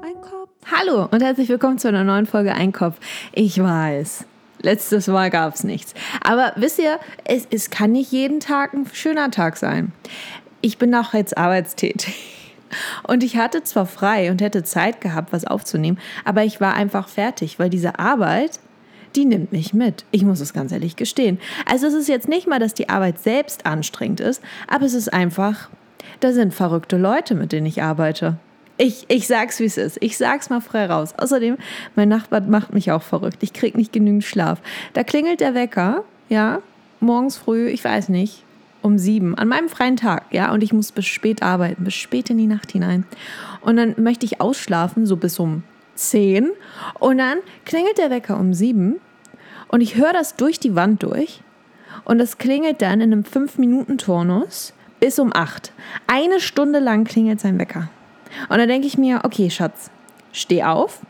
Ein Kopf. Hallo und herzlich willkommen zu einer neuen Folge Einkopf. Ich weiß, letztes Mal gab es nichts. Aber wisst ihr, es, es kann nicht jeden Tag ein schöner Tag sein. Ich bin auch jetzt arbeitstätig. Und ich hatte zwar frei und hätte Zeit gehabt, was aufzunehmen, aber ich war einfach fertig, weil diese Arbeit, die nimmt mich mit. Ich muss es ganz ehrlich gestehen. Also es ist jetzt nicht mal, dass die Arbeit selbst anstrengend ist, aber es ist einfach, da sind verrückte Leute, mit denen ich arbeite. Ich, ich sag's, wie es ist. Ich sag's mal frei raus. Außerdem, mein Nachbar macht mich auch verrückt. Ich krieg nicht genügend Schlaf. Da klingelt der Wecker, ja, morgens früh, ich weiß nicht, um sieben, an meinem freien Tag, ja, und ich muss bis spät arbeiten, bis spät in die Nacht hinein. Und dann möchte ich ausschlafen, so bis um zehn. Und dann klingelt der Wecker um sieben und ich höre das durch die Wand durch. Und das klingelt dann in einem fünf minuten turnus bis um acht. Eine Stunde lang klingelt sein Wecker. Und dann denke ich mir, okay, Schatz, steh auf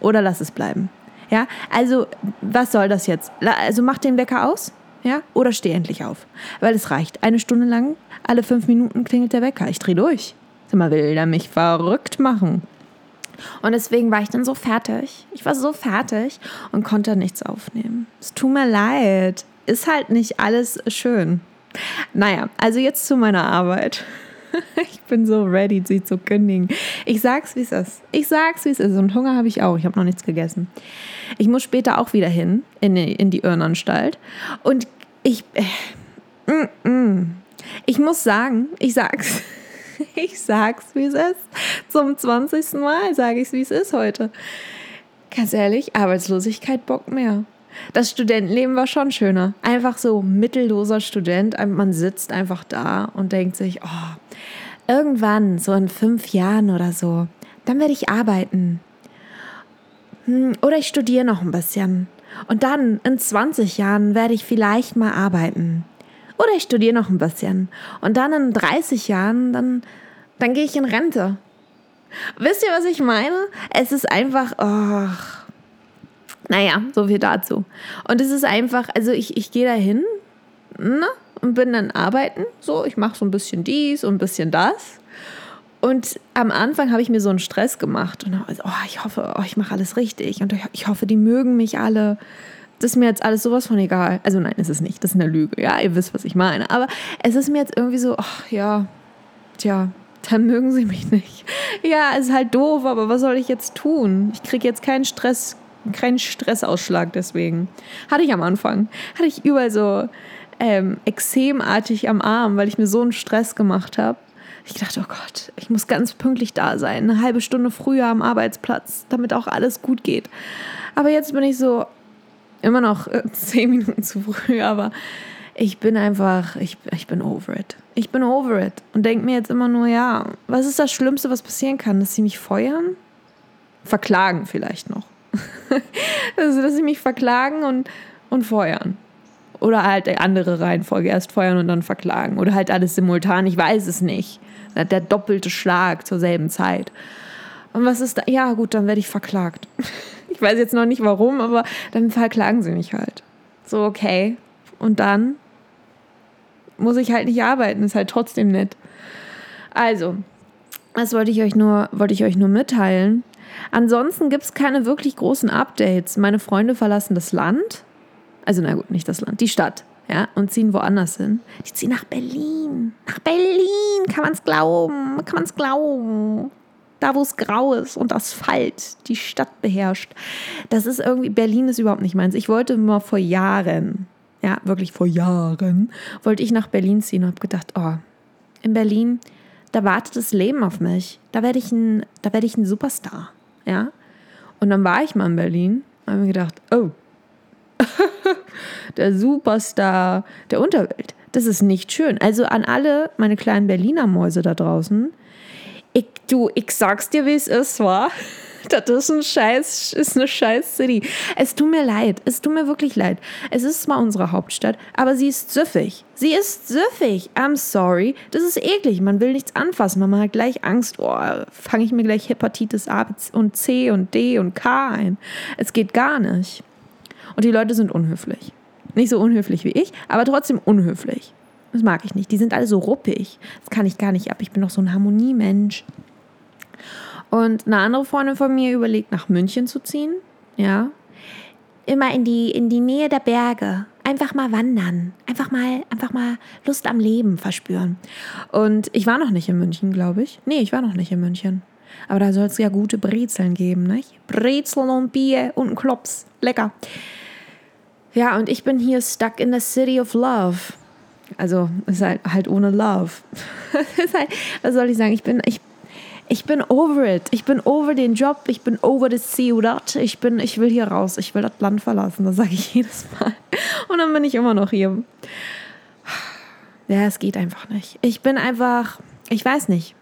oder lass es bleiben. Ja, also was soll das jetzt? Also mach den Wecker aus, ja, oder steh endlich auf. Weil es reicht. Eine Stunde lang, alle fünf Minuten klingelt der Wecker. Ich dreh durch. Sag mal, will er mich verrückt machen? Und deswegen war ich dann so fertig. Ich war so fertig und konnte nichts aufnehmen. Es tut mir leid. Ist halt nicht alles schön. Naja, also jetzt zu meiner Arbeit. Ich bin so ready, sie zu kündigen. Ich sag's, wie es ist. Ich sag's, wie es ist. Und Hunger habe ich auch. Ich habe noch nichts gegessen. Ich muss später auch wieder hin in die, in die Irrenanstalt. Und ich. Äh, mm, mm. Ich muss sagen, ich sag's. Ich sag's, wie es ist. Zum 20. Mal sage ich's, wie es ist heute. Ganz ehrlich, Arbeitslosigkeit bockt mehr. Das Studentenleben war schon schöner. Einfach so mittelloser Student. Man sitzt einfach da und denkt sich, oh, irgendwann, so in fünf Jahren oder so, dann werde ich arbeiten. Hm, oder ich studiere noch ein bisschen. Und dann, in 20 Jahren, werde ich vielleicht mal arbeiten. Oder ich studiere noch ein bisschen. Und dann in 30 Jahren, dann, dann gehe ich in Rente. Wisst ihr, was ich meine? Es ist einfach, oh, naja, so viel dazu. Und es ist einfach, also ich, ich gehe da hin ne, und bin dann arbeiten. So, ich mache so ein bisschen dies und ein bisschen das. Und am Anfang habe ich mir so einen Stress gemacht. Und oh, ich hoffe, oh, ich mache alles richtig. Und ich hoffe, die mögen mich alle das ist mir jetzt alles sowas von egal. Also nein, ist es nicht. Das ist eine Lüge. Ja, ihr wisst, was ich meine. Aber es ist mir jetzt irgendwie so, ach ja, tja, dann mögen sie mich nicht. Ja, ist halt doof, aber was soll ich jetzt tun? Ich kriege jetzt keinen Stress, keinen Stressausschlag deswegen. Hatte ich am Anfang. Hatte ich überall so ähm, exemartig am Arm, weil ich mir so einen Stress gemacht habe. Ich dachte, oh Gott, ich muss ganz pünktlich da sein, eine halbe Stunde früher am Arbeitsplatz, damit auch alles gut geht. Aber jetzt bin ich so, immer noch äh, zehn Minuten zu früh, aber ich bin einfach, ich, ich bin over it. Ich bin over it und denke mir jetzt immer nur, ja, was ist das Schlimmste, was passieren kann? Dass sie mich feuern? Verklagen vielleicht noch. also, dass sie mich verklagen und, und feuern. Oder halt die andere Reihenfolge, erst feuern und dann verklagen. Oder halt alles simultan, ich weiß es nicht. Der doppelte Schlag zur selben Zeit. Und was ist da? Ja, gut, dann werde ich verklagt. Ich weiß jetzt noch nicht warum, aber dann verklagen sie mich halt. So, okay. Und dann muss ich halt nicht arbeiten, ist halt trotzdem nett. Also, das wollte ich euch nur, wollte ich euch nur mitteilen. Ansonsten gibt es keine wirklich großen Updates. Meine Freunde verlassen das Land. Also, na gut, nicht das Land, die Stadt. Ja, und ziehen woanders hin. Die ziehen nach Berlin. Nach Berlin, kann man es glauben? Kann man es glauben? da wo es grau ist und Asphalt die Stadt beherrscht. Das ist irgendwie, Berlin ist überhaupt nicht meins. Ich wollte mal vor Jahren, ja, wirklich vor Jahren, wollte ich nach Berlin ziehen und habe gedacht, oh, in Berlin, da wartet das Leben auf mich. Da werde ich ein, da werde ich ein Superstar, ja. Und dann war ich mal in Berlin und habe mir gedacht, oh, der Superstar der Unterwelt. Das ist nicht schön. Also an alle meine kleinen Berliner Mäuse da draußen, ich, du, ich sag's dir, wie es ist, wa? Das ist ein Scheiß, ist eine Scheiß City. Es tut mir leid. Es tut mir wirklich leid. Es ist zwar unsere Hauptstadt, aber sie ist süffig. Sie ist süffig. I'm sorry. Das ist eklig. Man will nichts anfassen. Man hat gleich Angst. Oh, fange ich mir gleich Hepatitis A und C und D und K ein. Es geht gar nicht. Und die Leute sind unhöflich. Nicht so unhöflich wie ich, aber trotzdem unhöflich. Das mag ich nicht. Die sind alle so ruppig. Das kann ich gar nicht ab. Ich bin doch so ein Harmoniemensch. Und eine andere Freundin von mir überlegt, nach München zu ziehen. Ja. Immer in die, in die Nähe der Berge. Einfach mal wandern. Einfach mal, einfach mal Lust am Leben verspüren. Und ich war noch nicht in München, glaube ich. Nee, ich war noch nicht in München. Aber da soll es ja gute Brezeln geben, nicht? Brezeln und Bier und ein Klops. Lecker. Ja, und ich bin hier stuck in the city of love. Also, ist halt, halt ohne Love. halt, was soll ich sagen? Ich bin, ich, ich bin over it. Ich bin over den Job. Ich bin over the ciudad. Ich bin, ich will hier raus. Ich will das Land verlassen. Das sage ich jedes Mal. Und dann bin ich immer noch hier. Ja, es geht einfach nicht. Ich bin einfach, ich weiß nicht.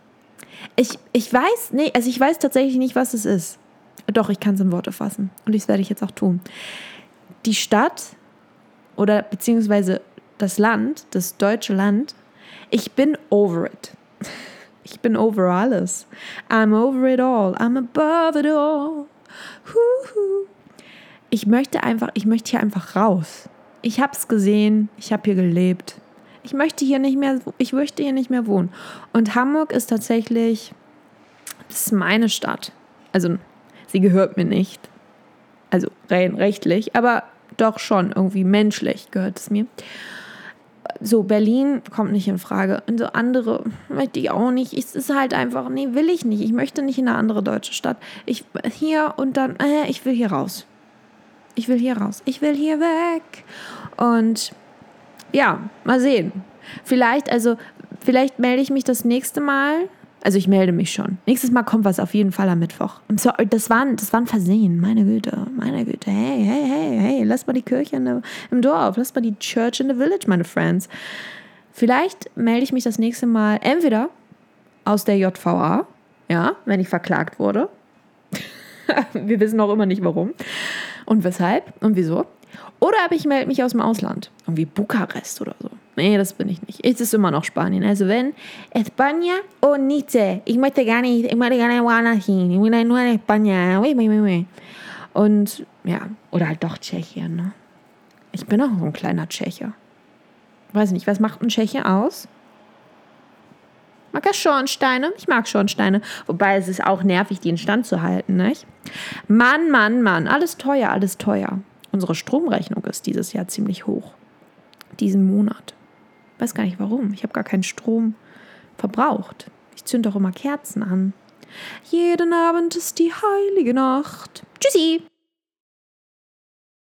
Ich, ich weiß, nee, also ich weiß tatsächlich nicht, was es ist. Doch, ich kann es in Worte fassen. Und das werde ich jetzt auch tun. Die Stadt oder beziehungsweise das Land, das deutsche Land, ich bin over it. Ich bin over alles. I'm over it all. I'm above it all. Ich möchte einfach, ich möchte hier einfach raus. Ich habe es gesehen, ich habe hier gelebt ich möchte hier nicht mehr, ich möchte hier nicht mehr wohnen. Und Hamburg ist tatsächlich, das ist meine Stadt. Also sie gehört mir nicht. Also rein rechtlich, aber doch schon irgendwie menschlich gehört es mir. So, Berlin kommt nicht in Frage. Und so andere möchte ich auch nicht. Es ist halt einfach, nee, will ich nicht. Ich möchte nicht in eine andere deutsche Stadt. Ich hier und dann, äh, ich will hier raus. Ich will hier raus. Ich will hier weg. Und ja, mal sehen. Vielleicht, also, vielleicht melde ich mich das nächste Mal. Also ich melde mich schon. Nächstes Mal kommt was auf jeden Fall am Mittwoch. Das war, das war ein Versehen. Meine Güte, meine Güte. Hey, hey, hey, hey, lass mal die Kirche der, im Dorf. Lass mal die Church in the Village, meine Friends. Vielleicht melde ich mich das nächste Mal entweder aus der JVA, ja, wenn ich verklagt wurde. Wir wissen auch immer nicht warum und weshalb und wieso. Oder aber ich melde mich aus dem Ausland. Irgendwie Bukarest oder so. Nee, das bin ich nicht. Es ist immer noch Spanien. Also wenn España o Nietzsche. Ich möchte gar nicht, ich möchte nicht woanders hin. Ich will nur in España. Und ja, oder halt doch Tschechien. Ne? Ich bin auch so ein kleiner Tscheche. Weiß nicht, was macht ein Tscheche aus? Mag er Schornsteine? Ich mag Schornsteine. Wobei es ist auch nervig, die in Stand zu halten, nicht? Mann, Mann, Mann. Alles teuer, alles teuer. Unsere Stromrechnung ist dieses Jahr ziemlich hoch. Diesen Monat. Weiß gar nicht warum. Ich habe gar keinen Strom verbraucht. Ich zünde doch immer Kerzen an. Jeden Abend ist die heilige Nacht. Tschüssi!